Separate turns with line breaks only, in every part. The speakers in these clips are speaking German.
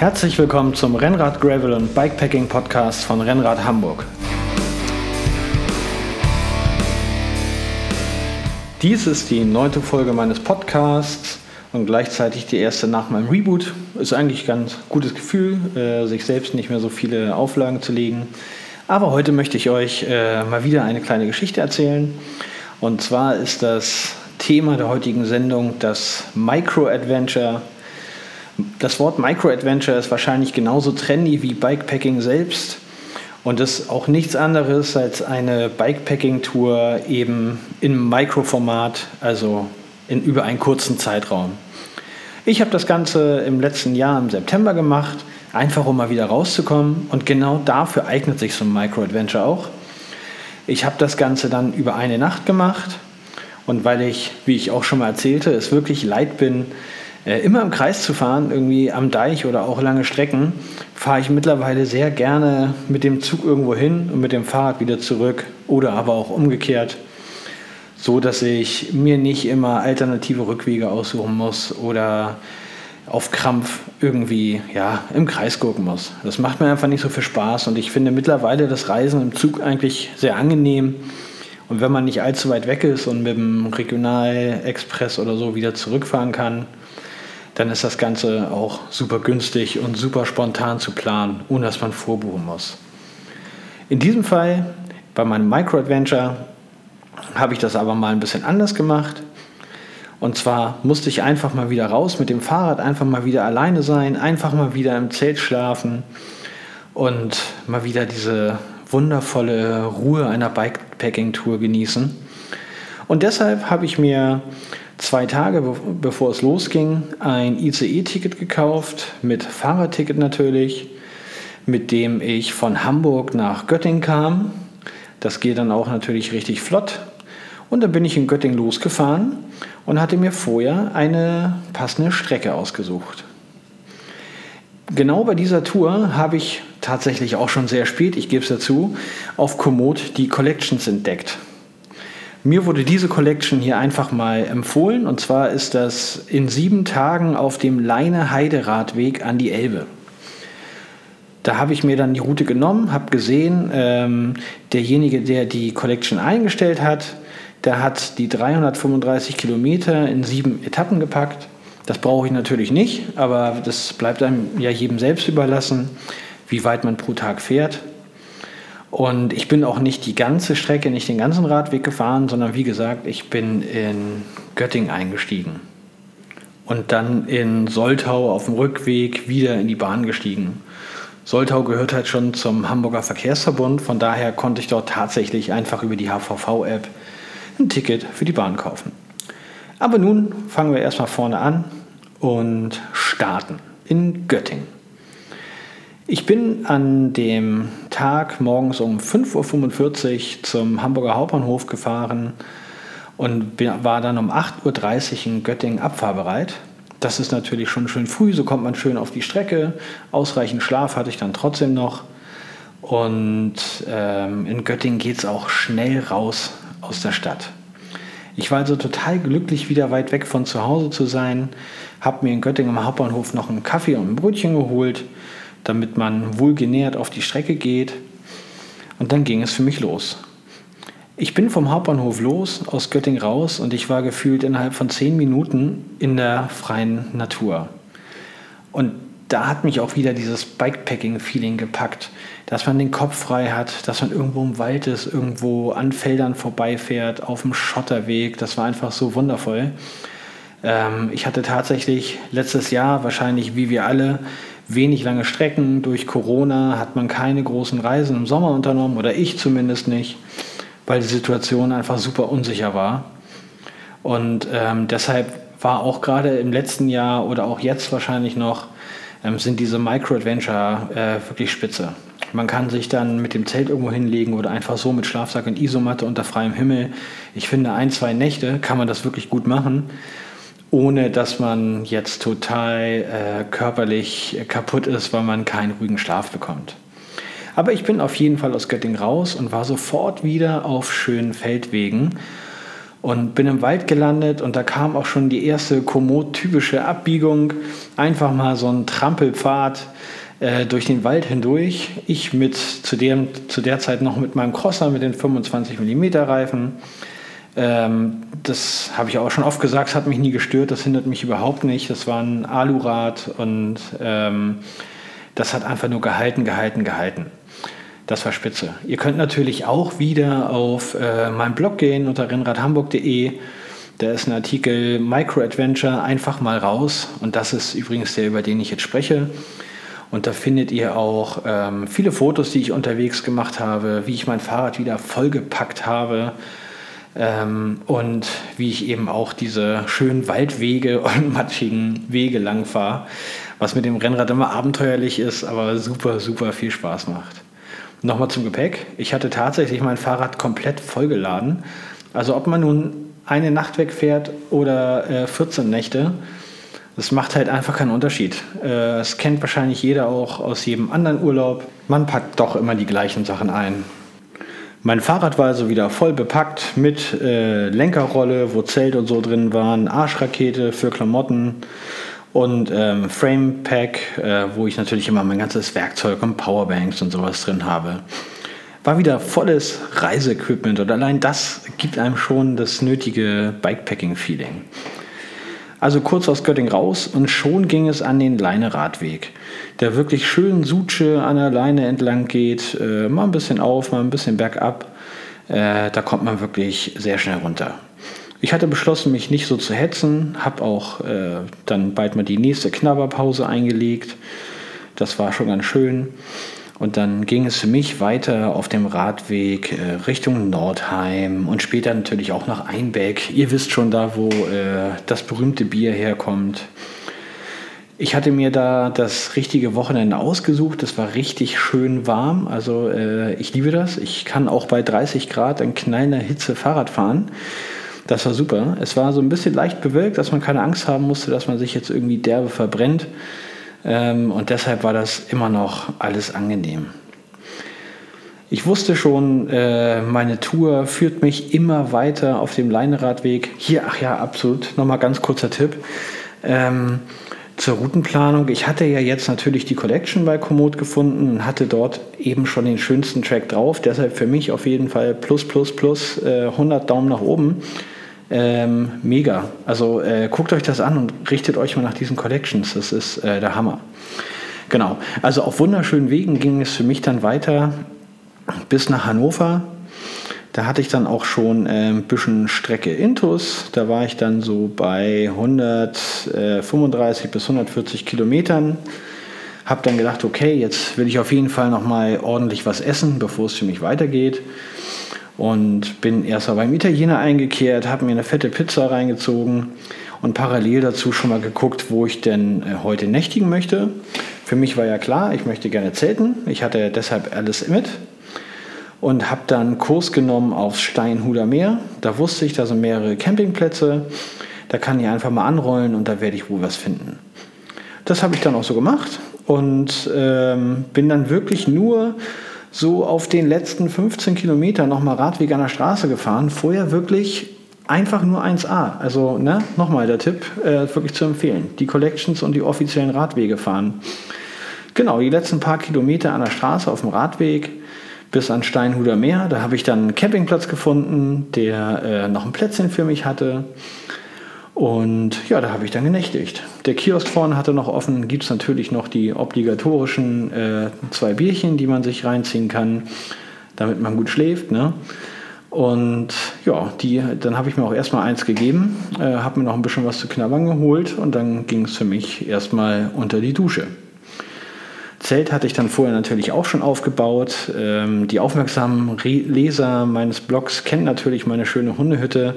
Herzlich willkommen zum Rennrad Gravel und Bikepacking Podcast von Rennrad Hamburg. Dies ist die neunte Folge meines Podcasts und gleichzeitig die erste nach meinem Reboot. Ist eigentlich ein ganz gutes Gefühl, äh, sich selbst nicht mehr so viele Auflagen zu legen. Aber heute möchte ich euch äh, mal wieder eine kleine Geschichte erzählen. Und zwar ist das Thema der heutigen Sendung das Micro-Adventure das Wort Micro-Adventure ist wahrscheinlich genauso trendy wie Bikepacking selbst und ist auch nichts anderes als eine Bikepacking-Tour eben im Mikroformat, also in über einen kurzen Zeitraum. Ich habe das Ganze im letzten Jahr im September gemacht, einfach um mal wieder rauszukommen und genau dafür eignet sich so ein Micro-Adventure auch. Ich habe das Ganze dann über eine Nacht gemacht und weil ich, wie ich auch schon mal erzählte, es wirklich leid bin, äh, immer im Kreis zu fahren, irgendwie am Deich oder auch lange Strecken, fahre ich mittlerweile sehr gerne mit dem Zug irgendwo hin und mit dem Fahrrad wieder zurück oder aber auch umgekehrt, so dass ich mir nicht immer alternative Rückwege aussuchen muss oder auf Krampf irgendwie ja, im Kreis gucken muss. Das macht mir einfach nicht so viel Spaß und ich finde mittlerweile das Reisen im Zug eigentlich sehr angenehm. Und wenn man nicht allzu weit weg ist und mit dem Regionalexpress oder so wieder zurückfahren kann, dann ist das Ganze auch super günstig und super spontan zu planen, ohne dass man vorbuchen muss. In diesem Fall, bei meinem Micro-Adventure, habe ich das aber mal ein bisschen anders gemacht. Und zwar musste ich einfach mal wieder raus mit dem Fahrrad, einfach mal wieder alleine sein, einfach mal wieder im Zelt schlafen und mal wieder diese wundervolle Ruhe einer Bikepacking-Tour genießen. Und deshalb habe ich mir zwei Tage bevor es losging ein ICE-Ticket gekauft, mit Fahrradticket natürlich, mit dem ich von Hamburg nach Göttingen kam. Das geht dann auch natürlich richtig flott. Und dann bin ich in Göttingen losgefahren und hatte mir vorher eine passende Strecke ausgesucht. Genau bei dieser Tour habe ich tatsächlich auch schon sehr spät, ich gebe es dazu, auf Komoot die Collections entdeckt. Mir wurde diese Collection hier einfach mal empfohlen und zwar ist das in sieben Tagen auf dem Leine-Heide-Radweg an die Elbe. Da habe ich mir dann die Route genommen, habe gesehen, ähm, derjenige, der die Collection eingestellt hat, der hat die 335 Kilometer in sieben Etappen gepackt. Das brauche ich natürlich nicht, aber das bleibt einem ja jedem selbst überlassen, wie weit man pro Tag fährt. Und ich bin auch nicht die ganze Strecke, nicht den ganzen Radweg gefahren, sondern wie gesagt, ich bin in Göttingen eingestiegen. Und dann in Soltau auf dem Rückweg wieder in die Bahn gestiegen. Soltau gehört halt schon zum Hamburger Verkehrsverbund, von daher konnte ich dort tatsächlich einfach über die HVV-App ein Ticket für die Bahn kaufen. Aber nun fangen wir erstmal vorne an und starten in Göttingen. Ich bin an dem Tag morgens um 5.45 Uhr zum Hamburger Hauptbahnhof gefahren und war dann um 8.30 Uhr in Göttingen abfahrbereit. Das ist natürlich schon schön früh, so kommt man schön auf die Strecke. Ausreichend Schlaf hatte ich dann trotzdem noch. Und ähm, in Göttingen geht es auch schnell raus aus der Stadt. Ich war also total glücklich, wieder weit weg von zu Hause zu sein. Habe mir in Göttingen am Hauptbahnhof noch einen Kaffee und ein Brötchen geholt damit man wohlgenährt auf die Strecke geht. Und dann ging es für mich los. Ich bin vom Hauptbahnhof los, aus Göttingen raus und ich war gefühlt innerhalb von zehn Minuten in der freien Natur. Und da hat mich auch wieder dieses Bikepacking-Feeling gepackt, dass man den Kopf frei hat, dass man irgendwo im Wald ist, irgendwo an Feldern vorbeifährt, auf dem Schotterweg. Das war einfach so wundervoll. Ähm, ich hatte tatsächlich letztes Jahr, wahrscheinlich wie wir alle, wenig lange Strecken. Durch Corona hat man keine großen Reisen im Sommer unternommen oder ich zumindest nicht, weil die Situation einfach super unsicher war. Und ähm, deshalb war auch gerade im letzten Jahr oder auch jetzt wahrscheinlich noch, ähm, sind diese Micro-Adventure äh, wirklich spitze. Man kann sich dann mit dem Zelt irgendwo hinlegen oder einfach so mit Schlafsack und Isomatte unter freiem Himmel. Ich finde, ein, zwei Nächte kann man das wirklich gut machen ohne dass man jetzt total äh, körperlich kaputt ist, weil man keinen ruhigen Schlaf bekommt. Aber ich bin auf jeden Fall aus Göttingen raus und war sofort wieder auf schönen Feldwegen und bin im Wald gelandet und da kam auch schon die erste Komoot-typische Abbiegung. Einfach mal so ein Trampelpfad äh, durch den Wald hindurch. Ich mit zu, dem, zu der Zeit noch mit meinem Crosser mit den 25 mm Reifen. Ähm, das habe ich auch schon oft gesagt, es hat mich nie gestört, das hindert mich überhaupt nicht. Das war ein Alurad und ähm, das hat einfach nur gehalten, gehalten, gehalten. Das war spitze. Ihr könnt natürlich auch wieder auf äh, meinen Blog gehen unter rennradhamburg.de. Da ist ein Artikel Micro Adventure einfach mal raus. Und das ist übrigens der, über den ich jetzt spreche. Und da findet ihr auch ähm, viele Fotos, die ich unterwegs gemacht habe, wie ich mein Fahrrad wieder vollgepackt habe. Ähm, und wie ich eben auch diese schönen Waldwege und matschigen Wege lang fahre, was mit dem Rennrad immer abenteuerlich ist, aber super, super viel Spaß macht. Nochmal zum Gepäck. Ich hatte tatsächlich mein Fahrrad komplett vollgeladen. Also ob man nun eine Nacht wegfährt oder äh, 14 Nächte, das macht halt einfach keinen Unterschied. Äh, das kennt wahrscheinlich jeder auch aus jedem anderen Urlaub. Man packt doch immer die gleichen Sachen ein. Mein Fahrrad war also wieder voll bepackt mit äh, Lenkerrolle, wo Zelt und so drin waren, Arschrakete für Klamotten, und ähm, Frame Pack, äh, wo ich natürlich immer mein ganzes Werkzeug und Powerbanks und sowas drin habe. War wieder volles Reiseequipment und allein das gibt einem schon das nötige Bikepacking-Feeling. Also kurz aus Göttingen raus und schon ging es an den Leineradweg, der wirklich schön Sutsche an der Leine entlang geht, äh, mal ein bisschen auf, mal ein bisschen bergab. Äh, da kommt man wirklich sehr schnell runter. Ich hatte beschlossen, mich nicht so zu hetzen, habe auch äh, dann bald mal die nächste Knabberpause eingelegt. Das war schon ganz schön. Und dann ging es für mich weiter auf dem Radweg äh, Richtung Nordheim und später natürlich auch nach Einbeck. Ihr wisst schon da, wo äh, das berühmte Bier herkommt. Ich hatte mir da das richtige Wochenende ausgesucht. Es war richtig schön warm. Also äh, ich liebe das. Ich kann auch bei 30 Grad in knallender Hitze Fahrrad fahren. Das war super. Es war so ein bisschen leicht bewölkt, dass man keine Angst haben musste, dass man sich jetzt irgendwie derbe verbrennt. Ähm, und deshalb war das immer noch alles angenehm. Ich wusste schon, äh, meine Tour führt mich immer weiter auf dem Leineradweg. Hier, ach ja, absolut. Nochmal ganz kurzer Tipp. Ähm, zur Routenplanung. Ich hatte ja jetzt natürlich die Collection bei Komoot gefunden und hatte dort eben schon den schönsten Track drauf. Deshalb für mich auf jeden Fall plus, plus, plus äh, 100 Daumen nach oben. Ähm, mega. Also äh, guckt euch das an und richtet euch mal nach diesen Collections. Das ist äh, der Hammer. Genau. Also auf wunderschönen Wegen ging es für mich dann weiter bis nach Hannover. Da hatte ich dann auch schon äh, ein bisschen Strecke Intus. Da war ich dann so bei 135 bis 140 Kilometern. Habe dann gedacht, okay, jetzt will ich auf jeden Fall noch mal ordentlich was essen, bevor es für mich weitergeht und bin erst mal beim Italiener eingekehrt, habe mir eine fette Pizza reingezogen und parallel dazu schon mal geguckt, wo ich denn äh, heute nächtigen möchte. Für mich war ja klar, ich möchte gerne zelten. Ich hatte deshalb alles mit und habe dann Kurs genommen aufs Steinhuder Meer. Da wusste ich, da sind mehrere Campingplätze. Da kann ich einfach mal anrollen und da werde ich wohl was finden. Das habe ich dann auch so gemacht und ähm, bin dann wirklich nur so auf den letzten 15 Kilometern nochmal Radweg an der Straße gefahren. Vorher wirklich einfach nur 1A. Also ne, nochmal der Tipp, äh, wirklich zu empfehlen. Die Collections und die offiziellen Radwege fahren. Genau, die letzten paar Kilometer an der Straße auf dem Radweg bis an Steinhuder Meer. Da habe ich dann einen Campingplatz gefunden, der äh, noch ein Plätzchen für mich hatte. Und ja, da habe ich dann genächtigt. Der Kiosk vorne hatte noch offen, gibt es natürlich noch die obligatorischen äh, zwei Bierchen, die man sich reinziehen kann, damit man gut schläft. Ne? Und ja, die, dann habe ich mir auch erstmal eins gegeben, äh, habe mir noch ein bisschen was zu knabbern geholt und dann ging es für mich erstmal unter die Dusche. Zelt hatte ich dann vorher natürlich auch schon aufgebaut. Ähm, die aufmerksamen Leser meines Blogs kennen natürlich meine schöne Hundehütte.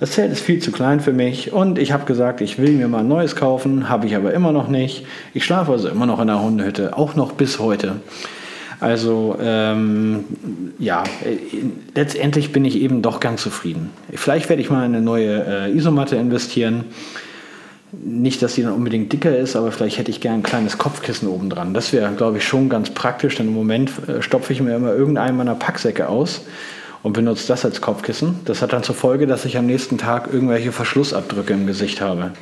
Das Zelt ist viel zu klein für mich und ich habe gesagt, ich will mir mal ein neues kaufen, habe ich aber immer noch nicht. Ich schlafe also immer noch in der Hundehütte, auch noch bis heute. Also ähm, ja, letztendlich bin ich eben doch ganz zufrieden. Vielleicht werde ich mal in eine neue äh, Isomatte investieren. Nicht, dass sie dann unbedingt dicker ist, aber vielleicht hätte ich gerne ein kleines Kopfkissen oben dran. Das wäre, glaube ich, schon ganz praktisch, denn im Moment äh, stopfe ich mir immer irgendeinen meiner Packsäcke aus und benutze das als Kopfkissen. Das hat dann zur Folge, dass ich am nächsten Tag irgendwelche Verschlussabdrücke im Gesicht habe.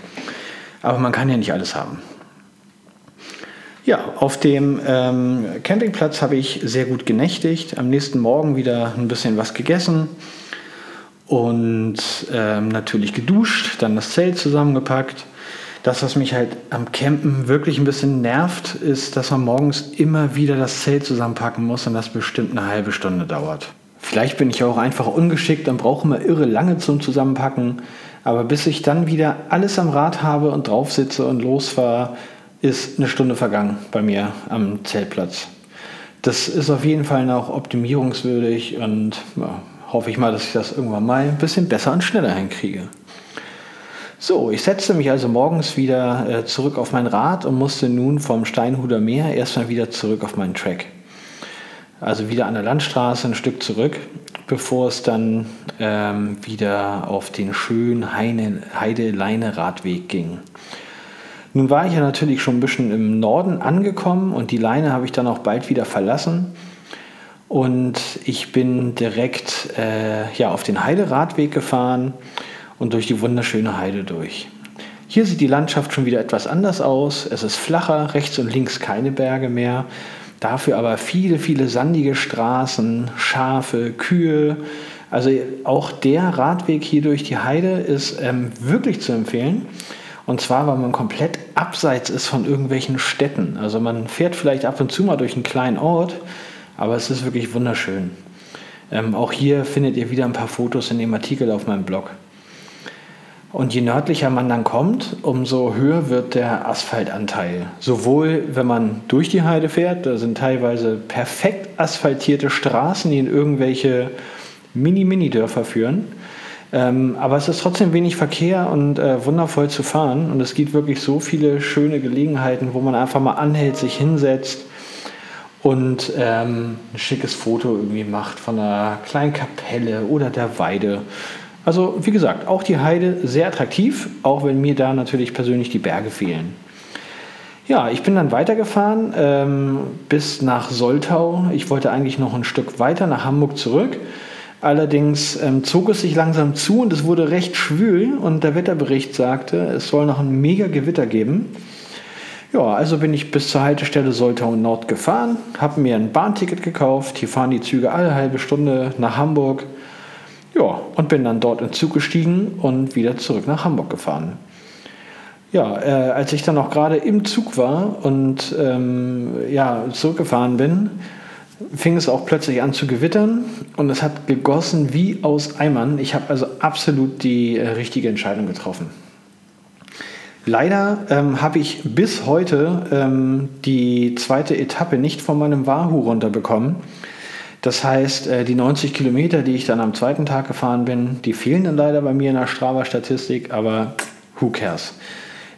Aber man kann ja nicht alles haben. Ja, auf dem ähm, Campingplatz habe ich sehr gut genächtigt. Am nächsten Morgen wieder ein bisschen was gegessen und ähm, natürlich geduscht, dann das Zelt zusammengepackt. Das, was mich halt am Campen wirklich ein bisschen nervt, ist, dass man morgens immer wieder das Zelt zusammenpacken muss und das bestimmt eine halbe Stunde dauert. Vielleicht bin ich auch einfach ungeschickt und brauche immer irre lange zum Zusammenpacken. Aber bis ich dann wieder alles am Rad habe und drauf sitze und losfahre, ist eine Stunde vergangen bei mir am Zeltplatz. Das ist auf jeden Fall noch optimierungswürdig und ja, hoffe ich mal, dass ich das irgendwann mal ein bisschen besser und schneller hinkriege. So, ich setzte mich also morgens wieder äh, zurück auf mein Rad und musste nun vom Steinhuder Meer erstmal wieder zurück auf meinen Track. Also wieder an der Landstraße ein Stück zurück, bevor es dann ähm, wieder auf den schönen Heide-Leine-Radweg ging. Nun war ich ja natürlich schon ein bisschen im Norden angekommen und die Leine habe ich dann auch bald wieder verlassen. Und ich bin direkt äh, ja, auf den Heideradweg gefahren und durch die wunderschöne Heide durch. Hier sieht die Landschaft schon wieder etwas anders aus. Es ist flacher, rechts und links keine Berge mehr. Dafür aber viele, viele sandige Straßen, Schafe, Kühe. Also auch der Radweg hier durch die Heide ist ähm, wirklich zu empfehlen. Und zwar, weil man komplett abseits ist von irgendwelchen Städten. Also man fährt vielleicht ab und zu mal durch einen kleinen Ort, aber es ist wirklich wunderschön. Ähm, auch hier findet ihr wieder ein paar Fotos in dem Artikel auf meinem Blog. Und je nördlicher man dann kommt, umso höher wird der Asphaltanteil. Sowohl wenn man durch die Heide fährt, da sind teilweise perfekt asphaltierte Straßen, die in irgendwelche Mini-Mini-Dörfer führen. Ähm, aber es ist trotzdem wenig Verkehr und äh, wundervoll zu fahren. Und es gibt wirklich so viele schöne Gelegenheiten, wo man einfach mal anhält, sich hinsetzt und ähm, ein schickes Foto irgendwie macht von einer kleinen Kapelle oder der Weide. Also wie gesagt, auch die Heide sehr attraktiv, auch wenn mir da natürlich persönlich die Berge fehlen. Ja, ich bin dann weitergefahren ähm, bis nach Soltau. Ich wollte eigentlich noch ein Stück weiter nach Hamburg zurück. Allerdings ähm, zog es sich langsam zu und es wurde recht schwül und der Wetterbericht sagte, es soll noch ein mega Gewitter geben. Ja, also bin ich bis zur Haltestelle Soltau Nord gefahren, habe mir ein Bahnticket gekauft. Hier fahren die Züge alle halbe Stunde nach Hamburg. Ja, und bin dann dort in Zug gestiegen und wieder zurück nach Hamburg gefahren. Ja, äh, als ich dann noch gerade im Zug war und ähm, ja, zurückgefahren bin, fing es auch plötzlich an zu gewittern und es hat gegossen wie aus Eimern. Ich habe also absolut die äh, richtige Entscheidung getroffen. Leider ähm, habe ich bis heute ähm, die zweite Etappe nicht von meinem Wahoo runterbekommen. Das heißt, äh, die 90 Kilometer, die ich dann am zweiten Tag gefahren bin, die fehlen dann leider bei mir in der Strava-Statistik, aber who cares?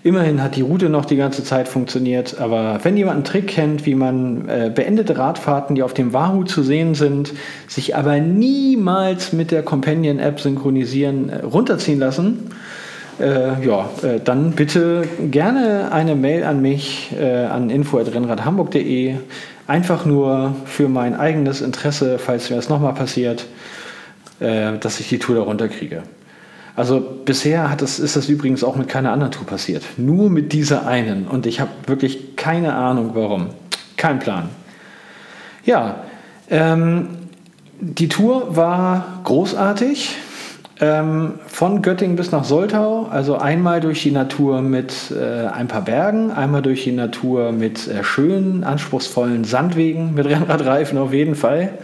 Immerhin hat die Route noch die ganze Zeit funktioniert, aber wenn jemand einen Trick kennt, wie man äh, beendete Radfahrten, die auf dem Wahoo zu sehen sind, sich aber niemals mit der Companion-App synchronisieren, äh, runterziehen lassen, äh, ja, äh, dann bitte gerne eine Mail an mich äh, an info.rennradhamburg.de. Einfach nur für mein eigenes Interesse, falls mir das nochmal passiert, äh, dass ich die Tour darunter kriege. Also bisher hat das, ist das übrigens auch mit keiner anderen Tour passiert. Nur mit dieser einen. Und ich habe wirklich keine Ahnung warum. Kein Plan. Ja, ähm, die Tour war großartig. Ähm, von Göttingen bis nach Soltau, also einmal durch die Natur mit äh, ein paar Bergen, einmal durch die Natur mit äh, schönen, anspruchsvollen Sandwegen, mit Rennradreifen auf jeden Fall.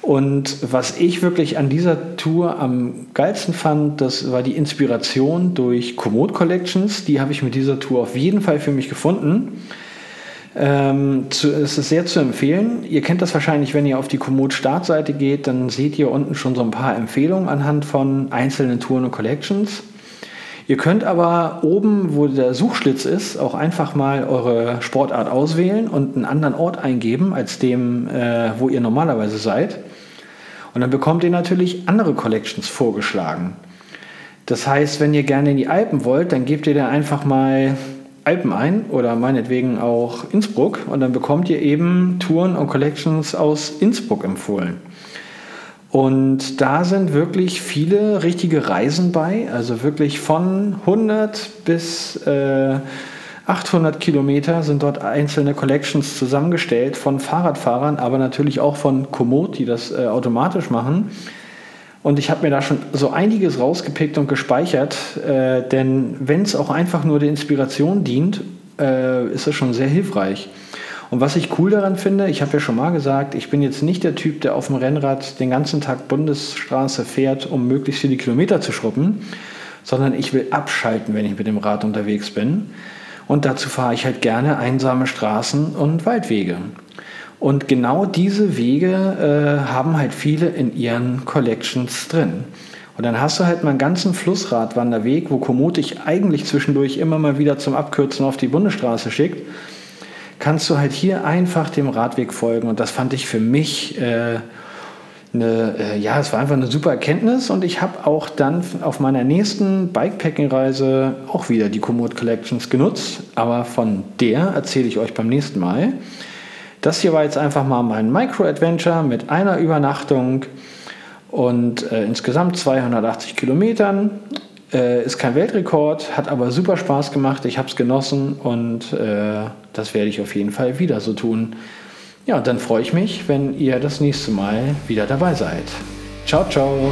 Und was ich wirklich an dieser Tour am geilsten fand, das war die Inspiration durch Komoot Collections. Die habe ich mit dieser Tour auf jeden Fall für mich gefunden. Ähm, zu, es ist sehr zu empfehlen. Ihr kennt das wahrscheinlich, wenn ihr auf die Komoot-Startseite geht, dann seht ihr unten schon so ein paar Empfehlungen anhand von einzelnen Touren und Collections. Ihr könnt aber oben, wo der Suchschlitz ist, auch einfach mal eure Sportart auswählen und einen anderen Ort eingeben als dem, äh, wo ihr normalerweise seid. Und dann bekommt ihr natürlich andere Collections vorgeschlagen. Das heißt, wenn ihr gerne in die Alpen wollt, dann gebt ihr da einfach mal Alpen ein oder meinetwegen auch Innsbruck und dann bekommt ihr eben Touren und Collections aus Innsbruck empfohlen. Und da sind wirklich viele richtige Reisen bei, also wirklich von 100 bis äh, 800 Kilometer sind dort einzelne Collections zusammengestellt von Fahrradfahrern, aber natürlich auch von Komoot, die das äh, automatisch machen. Und ich habe mir da schon so einiges rausgepickt und gespeichert, äh, denn wenn es auch einfach nur der Inspiration dient, äh, ist es schon sehr hilfreich. Und was ich cool daran finde, ich habe ja schon mal gesagt, ich bin jetzt nicht der Typ, der auf dem Rennrad den ganzen Tag Bundesstraße fährt, um möglichst viele Kilometer zu schruppen, sondern ich will abschalten, wenn ich mit dem Rad unterwegs bin. Und dazu fahre ich halt gerne einsame Straßen und Waldwege. Und genau diese Wege äh, haben halt viele in ihren Collections drin. Und dann hast du halt mal einen ganzen Flussradwanderweg, wo Komoot dich eigentlich zwischendurch immer mal wieder zum Abkürzen auf die Bundesstraße schickt. Kannst du halt hier einfach dem Radweg folgen. Und das fand ich für mich äh, eine, äh, ja, es war einfach eine super Erkenntnis und ich habe auch dann auf meiner nächsten Bikepacking-Reise auch wieder die Komoot Collections genutzt, aber von der erzähle ich euch beim nächsten Mal. Das hier war jetzt einfach mal mein Micro-Adventure mit einer Übernachtung und äh, insgesamt 280 Kilometern. Äh, ist kein Weltrekord, hat aber super Spaß gemacht. Ich habe es genossen und äh, das werde ich auf jeden Fall wieder so tun. Ja, dann freue ich mich, wenn ihr das nächste Mal wieder dabei seid. Ciao, ciao.